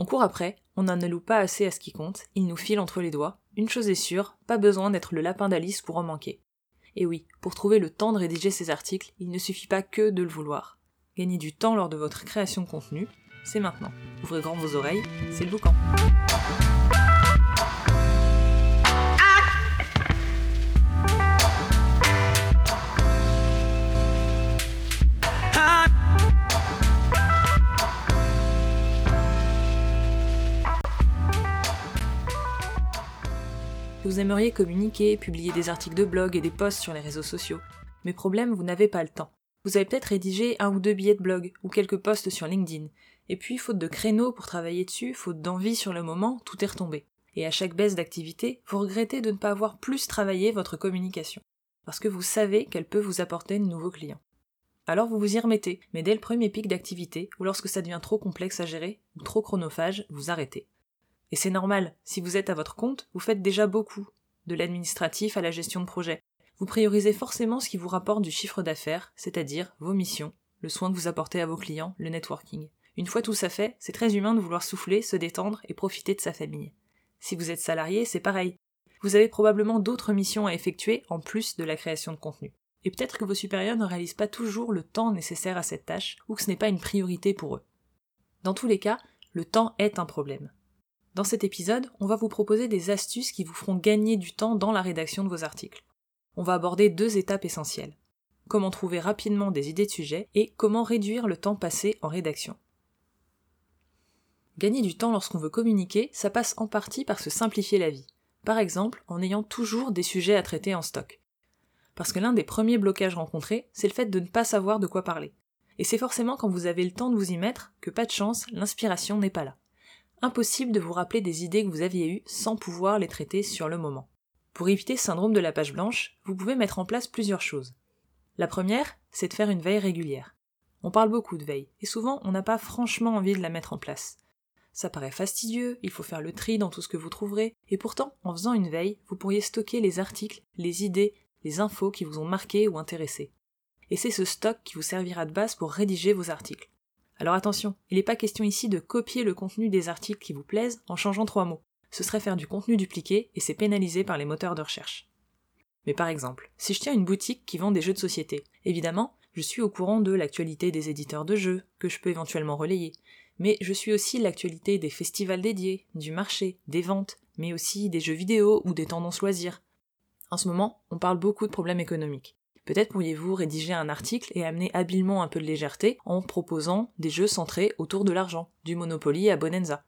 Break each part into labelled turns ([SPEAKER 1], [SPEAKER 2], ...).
[SPEAKER 1] On court après, on n'en alloue pas assez à ce qui compte, il nous file entre les doigts. Une chose est sûre, pas besoin d'être le lapin d'Alice pour en manquer. Et oui, pour trouver le temps de rédiger ces articles, il ne suffit pas que de le vouloir. Gagner du temps lors de votre création de contenu, c'est maintenant. Ouvrez grand vos oreilles, c'est le boucan. Vous aimeriez communiquer, publier des articles de blog et des posts sur les réseaux sociaux. Mais problème, vous n'avez pas le temps. Vous avez peut-être rédigé un ou deux billets de blog ou quelques posts sur LinkedIn. Et puis, faute de créneaux pour travailler dessus, faute d'envie sur le moment, tout est retombé. Et à chaque baisse d'activité, vous regrettez de ne pas avoir plus travaillé votre communication. Parce que vous savez qu'elle peut vous apporter de nouveaux clients. Alors vous vous y remettez, mais dès le premier pic d'activité, ou lorsque ça devient trop complexe à gérer, ou trop chronophage, vous arrêtez. Et c'est normal, si vous êtes à votre compte, vous faites déjà beaucoup, de l'administratif à la gestion de projet. Vous priorisez forcément ce qui vous rapporte du chiffre d'affaires, c'est-à-dire vos missions, le soin que vous apportez à vos clients, le networking. Une fois tout ça fait, c'est très humain de vouloir souffler, se détendre et profiter de sa famille. Si vous êtes salarié, c'est pareil. Vous avez probablement d'autres missions à effectuer en plus de la création de contenu. Et peut-être que vos supérieurs ne réalisent pas toujours le temps nécessaire à cette tâche, ou que ce n'est pas une priorité pour eux. Dans tous les cas, le temps est un problème. Dans cet épisode, on va vous proposer des astuces qui vous feront gagner du temps dans la rédaction de vos articles. On va aborder deux étapes essentielles. Comment trouver rapidement des idées de sujets et comment réduire le temps passé en rédaction. Gagner du temps lorsqu'on veut communiquer, ça passe en partie par se simplifier la vie. Par exemple, en ayant toujours des sujets à traiter en stock. Parce que l'un des premiers blocages rencontrés, c'est le fait de ne pas savoir de quoi parler. Et c'est forcément quand vous avez le temps de vous y mettre que pas de chance, l'inspiration n'est pas là impossible de vous rappeler des idées que vous aviez eues sans pouvoir les traiter sur le moment. Pour éviter ce syndrome de la page blanche, vous pouvez mettre en place plusieurs choses. La première, c'est de faire une veille régulière. On parle beaucoup de veille, et souvent on n'a pas franchement envie de la mettre en place. Ça paraît fastidieux, il faut faire le tri dans tout ce que vous trouverez, et pourtant, en faisant une veille, vous pourriez stocker les articles, les idées, les infos qui vous ont marqué ou intéressé. Et c'est ce stock qui vous servira de base pour rédiger vos articles. Alors attention, il n'est pas question ici de copier le contenu des articles qui vous plaisent en changeant trois mots. Ce serait faire du contenu dupliqué et c'est pénalisé par les moteurs de recherche. Mais par exemple, si je tiens une boutique qui vend des jeux de société, évidemment, je suis au courant de l'actualité des éditeurs de jeux, que je peux éventuellement relayer, mais je suis aussi l'actualité des festivals dédiés, du marché, des ventes, mais aussi des jeux vidéo ou des tendances loisirs. En ce moment, on parle beaucoup de problèmes économiques. Peut-être pourriez-vous rédiger un article et amener habilement un peu de légèreté en proposant des jeux centrés autour de l'argent, du Monopoly à Bonenza.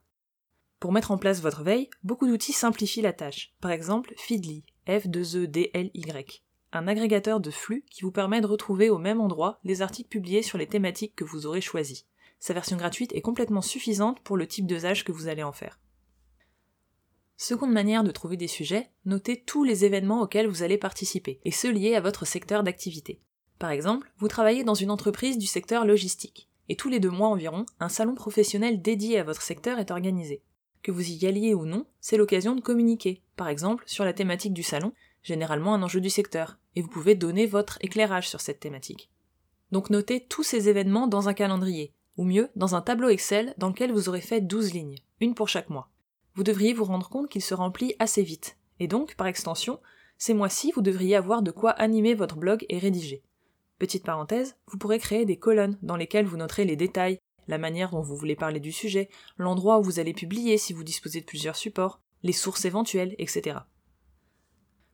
[SPEAKER 1] Pour mettre en place votre veille, beaucoup d'outils simplifient la tâche. Par exemple, Feedly, F2EDLY, un agrégateur de flux qui vous permet de retrouver au même endroit les articles publiés sur les thématiques que vous aurez choisies. Sa version gratuite est complètement suffisante pour le type d'usage que vous allez en faire. Seconde manière de trouver des sujets, notez tous les événements auxquels vous allez participer, et ceux liés à votre secteur d'activité. Par exemple, vous travaillez dans une entreprise du secteur logistique, et tous les deux mois environ, un salon professionnel dédié à votre secteur est organisé. Que vous y alliez ou non, c'est l'occasion de communiquer, par exemple sur la thématique du salon, généralement un enjeu du secteur, et vous pouvez donner votre éclairage sur cette thématique. Donc notez tous ces événements dans un calendrier, ou mieux, dans un tableau Excel dans lequel vous aurez fait 12 lignes, une pour chaque mois vous devriez vous rendre compte qu'il se remplit assez vite. Et donc, par extension, ces mois-ci, vous devriez avoir de quoi animer votre blog et rédiger. Petite parenthèse, vous pourrez créer des colonnes dans lesquelles vous noterez les détails, la manière dont vous voulez parler du sujet, l'endroit où vous allez publier si vous disposez de plusieurs supports, les sources éventuelles, etc.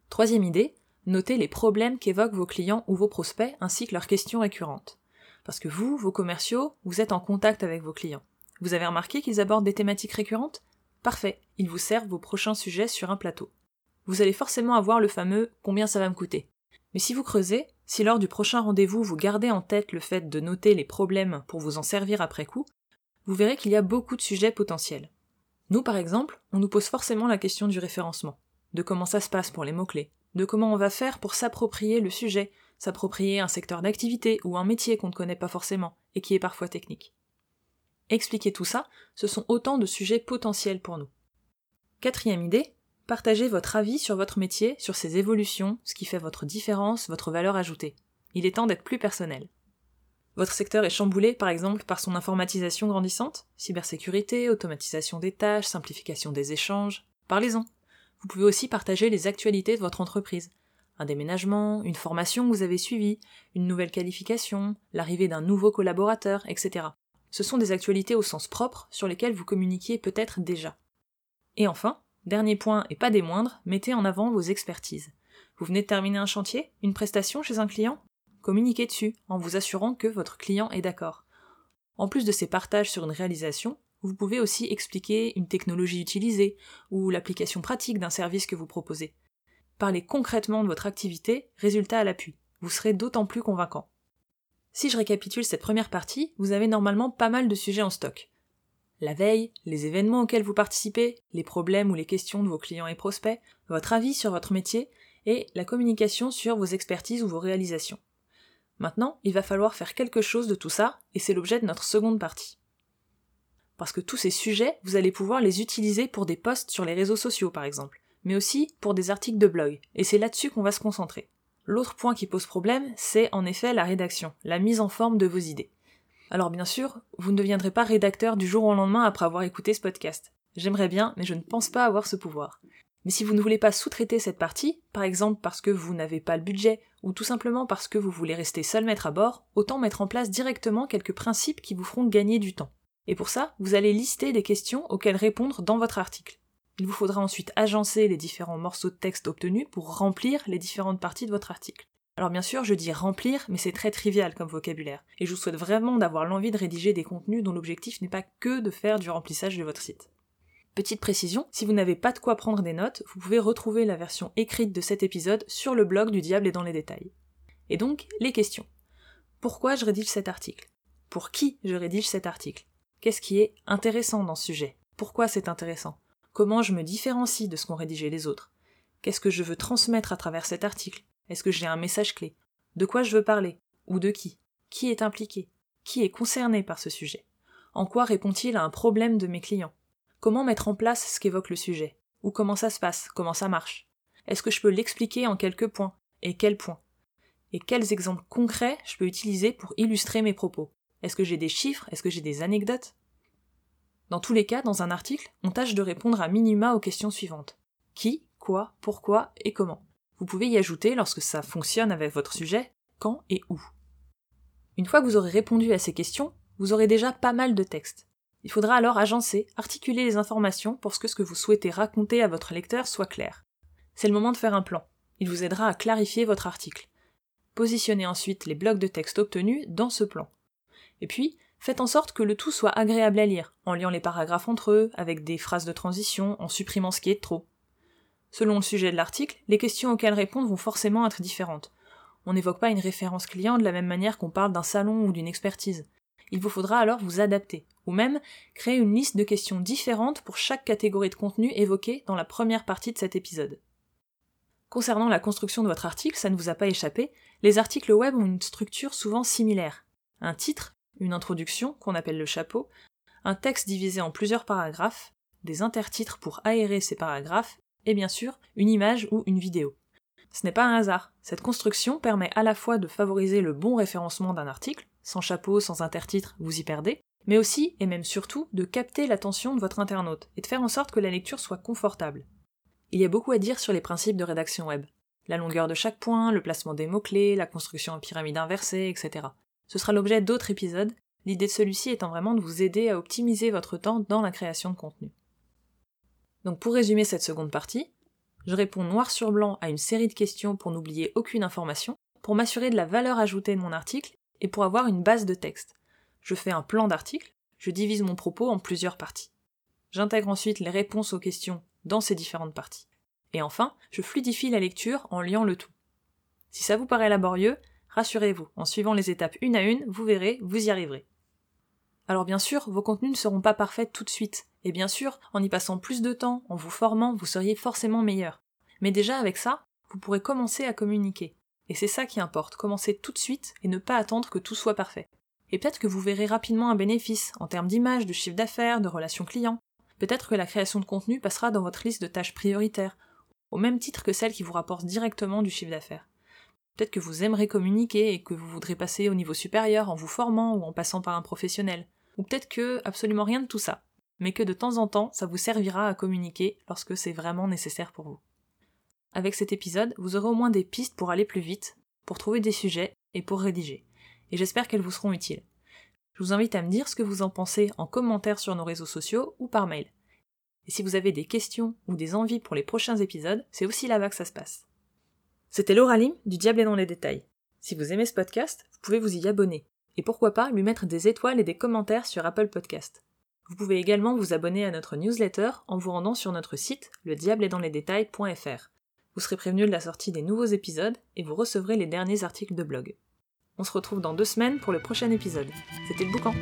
[SPEAKER 1] Troisième idée, notez les problèmes qu'évoquent vos clients ou vos prospects ainsi que leurs questions récurrentes. Parce que vous, vos commerciaux, vous êtes en contact avec vos clients. Vous avez remarqué qu'ils abordent des thématiques récurrentes? Parfait, ils vous servent vos prochains sujets sur un plateau. Vous allez forcément avoir le fameux combien ça va me coûter. Mais si vous creusez, si lors du prochain rendez-vous vous gardez en tête le fait de noter les problèmes pour vous en servir après coup, vous verrez qu'il y a beaucoup de sujets potentiels. Nous, par exemple, on nous pose forcément la question du référencement, de comment ça se passe pour les mots-clés, de comment on va faire pour s'approprier le sujet, s'approprier un secteur d'activité ou un métier qu'on ne connaît pas forcément et qui est parfois technique. Expliquer tout ça, ce sont autant de sujets potentiels pour nous. Quatrième idée, partagez votre avis sur votre métier, sur ses évolutions, ce qui fait votre différence, votre valeur ajoutée. Il est temps d'être plus personnel. Votre secteur est chamboulé, par exemple, par son informatisation grandissante Cybersécurité, automatisation des tâches, simplification des échanges Parlez-en. Vous pouvez aussi partager les actualités de votre entreprise. Un déménagement, une formation que vous avez suivie, une nouvelle qualification, l'arrivée d'un nouveau collaborateur, etc. Ce sont des actualités au sens propre sur lesquelles vous communiquiez peut-être déjà. Et enfin, dernier point et pas des moindres, mettez en avant vos expertises. Vous venez de terminer un chantier, une prestation chez un client? Communiquez dessus en vous assurant que votre client est d'accord. En plus de ces partages sur une réalisation, vous pouvez aussi expliquer une technologie utilisée ou l'application pratique d'un service que vous proposez. Parlez concrètement de votre activité, résultat à l'appui. Vous serez d'autant plus convaincant. Si je récapitule cette première partie, vous avez normalement pas mal de sujets en stock. La veille, les événements auxquels vous participez, les problèmes ou les questions de vos clients et prospects, votre avis sur votre métier et la communication sur vos expertises ou vos réalisations. Maintenant, il va falloir faire quelque chose de tout ça, et c'est l'objet de notre seconde partie. Parce que tous ces sujets, vous allez pouvoir les utiliser pour des posts sur les réseaux sociaux par exemple, mais aussi pour des articles de blog, et c'est là-dessus qu'on va se concentrer. L'autre point qui pose problème, c'est en effet la rédaction, la mise en forme de vos idées. Alors bien sûr, vous ne deviendrez pas rédacteur du jour au lendemain après avoir écouté ce podcast. J'aimerais bien, mais je ne pense pas avoir ce pouvoir. Mais si vous ne voulez pas sous-traiter cette partie, par exemple parce que vous n'avez pas le budget, ou tout simplement parce que vous voulez rester seul maître à bord, autant mettre en place directement quelques principes qui vous feront gagner du temps. Et pour ça, vous allez lister des questions auxquelles répondre dans votre article. Il vous faudra ensuite agencer les différents morceaux de texte obtenus pour remplir les différentes parties de votre article. Alors bien sûr, je dis remplir, mais c'est très trivial comme vocabulaire, et je vous souhaite vraiment d'avoir l'envie de rédiger des contenus dont l'objectif n'est pas que de faire du remplissage de votre site. Petite précision, si vous n'avez pas de quoi prendre des notes, vous pouvez retrouver la version écrite de cet épisode sur le blog du Diable et dans les détails. Et donc, les questions. Pourquoi je rédige cet article? Pour qui je rédige cet article? Qu'est-ce qui est intéressant dans ce sujet? Pourquoi c'est intéressant? Comment je me différencie de ce qu'ont rédigé les autres? Qu'est-ce que je veux transmettre à travers cet article? Est-ce que j'ai un message clé? De quoi je veux parler? Ou de qui? Qui est impliqué? Qui est concerné par ce sujet? En quoi répond-il à un problème de mes clients? Comment mettre en place ce qu'évoque le sujet? Ou comment ça se passe? Comment ça marche? Est-ce que je peux l'expliquer en quelques points? Et quels points? Et quels exemples concrets je peux utiliser pour illustrer mes propos? Est-ce que j'ai des chiffres? Est-ce que j'ai des anecdotes? Dans tous les cas, dans un article, on tâche de répondre à minima aux questions suivantes. Qui, quoi, pourquoi et comment? Vous pouvez y ajouter, lorsque ça fonctionne avec votre sujet, quand et où. Une fois que vous aurez répondu à ces questions, vous aurez déjà pas mal de texte. Il faudra alors agencer, articuler les informations pour que ce que vous souhaitez raconter à votre lecteur soit clair. C'est le moment de faire un plan. Il vous aidera à clarifier votre article. Positionnez ensuite les blocs de texte obtenus dans ce plan. Et puis, faites en sorte que le tout soit agréable à lire, en liant les paragraphes entre eux, avec des phrases de transition, en supprimant ce qui est trop. Selon le sujet de l'article, les questions auxquelles répondre vont forcément être différentes. On n'évoque pas une référence client de la même manière qu'on parle d'un salon ou d'une expertise. Il vous faudra alors vous adapter, ou même créer une liste de questions différentes pour chaque catégorie de contenu évoquée dans la première partie de cet épisode. Concernant la construction de votre article, ça ne vous a pas échappé, les articles web ont une structure souvent similaire. Un titre, une introduction, qu'on appelle le chapeau, un texte divisé en plusieurs paragraphes, des intertitres pour aérer ces paragraphes, et bien sûr, une image ou une vidéo. Ce n'est pas un hasard. Cette construction permet à la fois de favoriser le bon référencement d'un article, sans chapeau, sans intertitre, vous y perdez, mais aussi, et même surtout, de capter l'attention de votre internaute, et de faire en sorte que la lecture soit confortable. Il y a beaucoup à dire sur les principes de rédaction web. La longueur de chaque point, le placement des mots-clés, la construction en pyramide inversée, etc. Ce sera l'objet d'autres épisodes, l'idée de celui-ci étant vraiment de vous aider à optimiser votre temps dans la création de contenu. Donc pour résumer cette seconde partie, je réponds noir sur blanc à une série de questions pour n'oublier aucune information, pour m'assurer de la valeur ajoutée de mon article et pour avoir une base de texte. Je fais un plan d'article, je divise mon propos en plusieurs parties. J'intègre ensuite les réponses aux questions dans ces différentes parties. Et enfin, je fluidifie la lecture en liant le tout. Si ça vous paraît laborieux, rassurez-vous, en suivant les étapes une à une, vous verrez, vous y arriverez. Alors bien sûr, vos contenus ne seront pas parfaits tout de suite, et bien sûr, en y passant plus de temps, en vous formant, vous seriez forcément meilleur. Mais déjà avec ça, vous pourrez commencer à communiquer. Et c'est ça qui importe, commencer tout de suite et ne pas attendre que tout soit parfait. Et peut-être que vous verrez rapidement un bénéfice en termes d'image, de chiffre d'affaires, de relations clients. Peut-être que la création de contenu passera dans votre liste de tâches prioritaires, au même titre que celle qui vous rapporte directement du chiffre d'affaires. Peut-être que vous aimerez communiquer et que vous voudrez passer au niveau supérieur en vous formant ou en passant par un professionnel. Ou peut-être que absolument rien de tout ça, mais que de temps en temps, ça vous servira à communiquer lorsque c'est vraiment nécessaire pour vous. Avec cet épisode, vous aurez au moins des pistes pour aller plus vite, pour trouver des sujets et pour rédiger. Et j'espère qu'elles vous seront utiles. Je vous invite à me dire ce que vous en pensez en commentaire sur nos réseaux sociaux ou par mail. Et si vous avez des questions ou des envies pour les prochains épisodes, c'est aussi là-bas que ça se passe. C'était Laura Lim du Diable est dans les détails. Si vous aimez ce podcast, vous pouvez vous y abonner. Et pourquoi pas lui mettre des étoiles et des commentaires sur Apple Podcast. Vous pouvez également vous abonner à notre newsletter en vous rendant sur notre site, le détails.fr. Vous serez prévenu de la sortie des nouveaux épisodes et vous recevrez les derniers articles de blog. On se retrouve dans deux semaines pour le prochain épisode. C'était le boucan.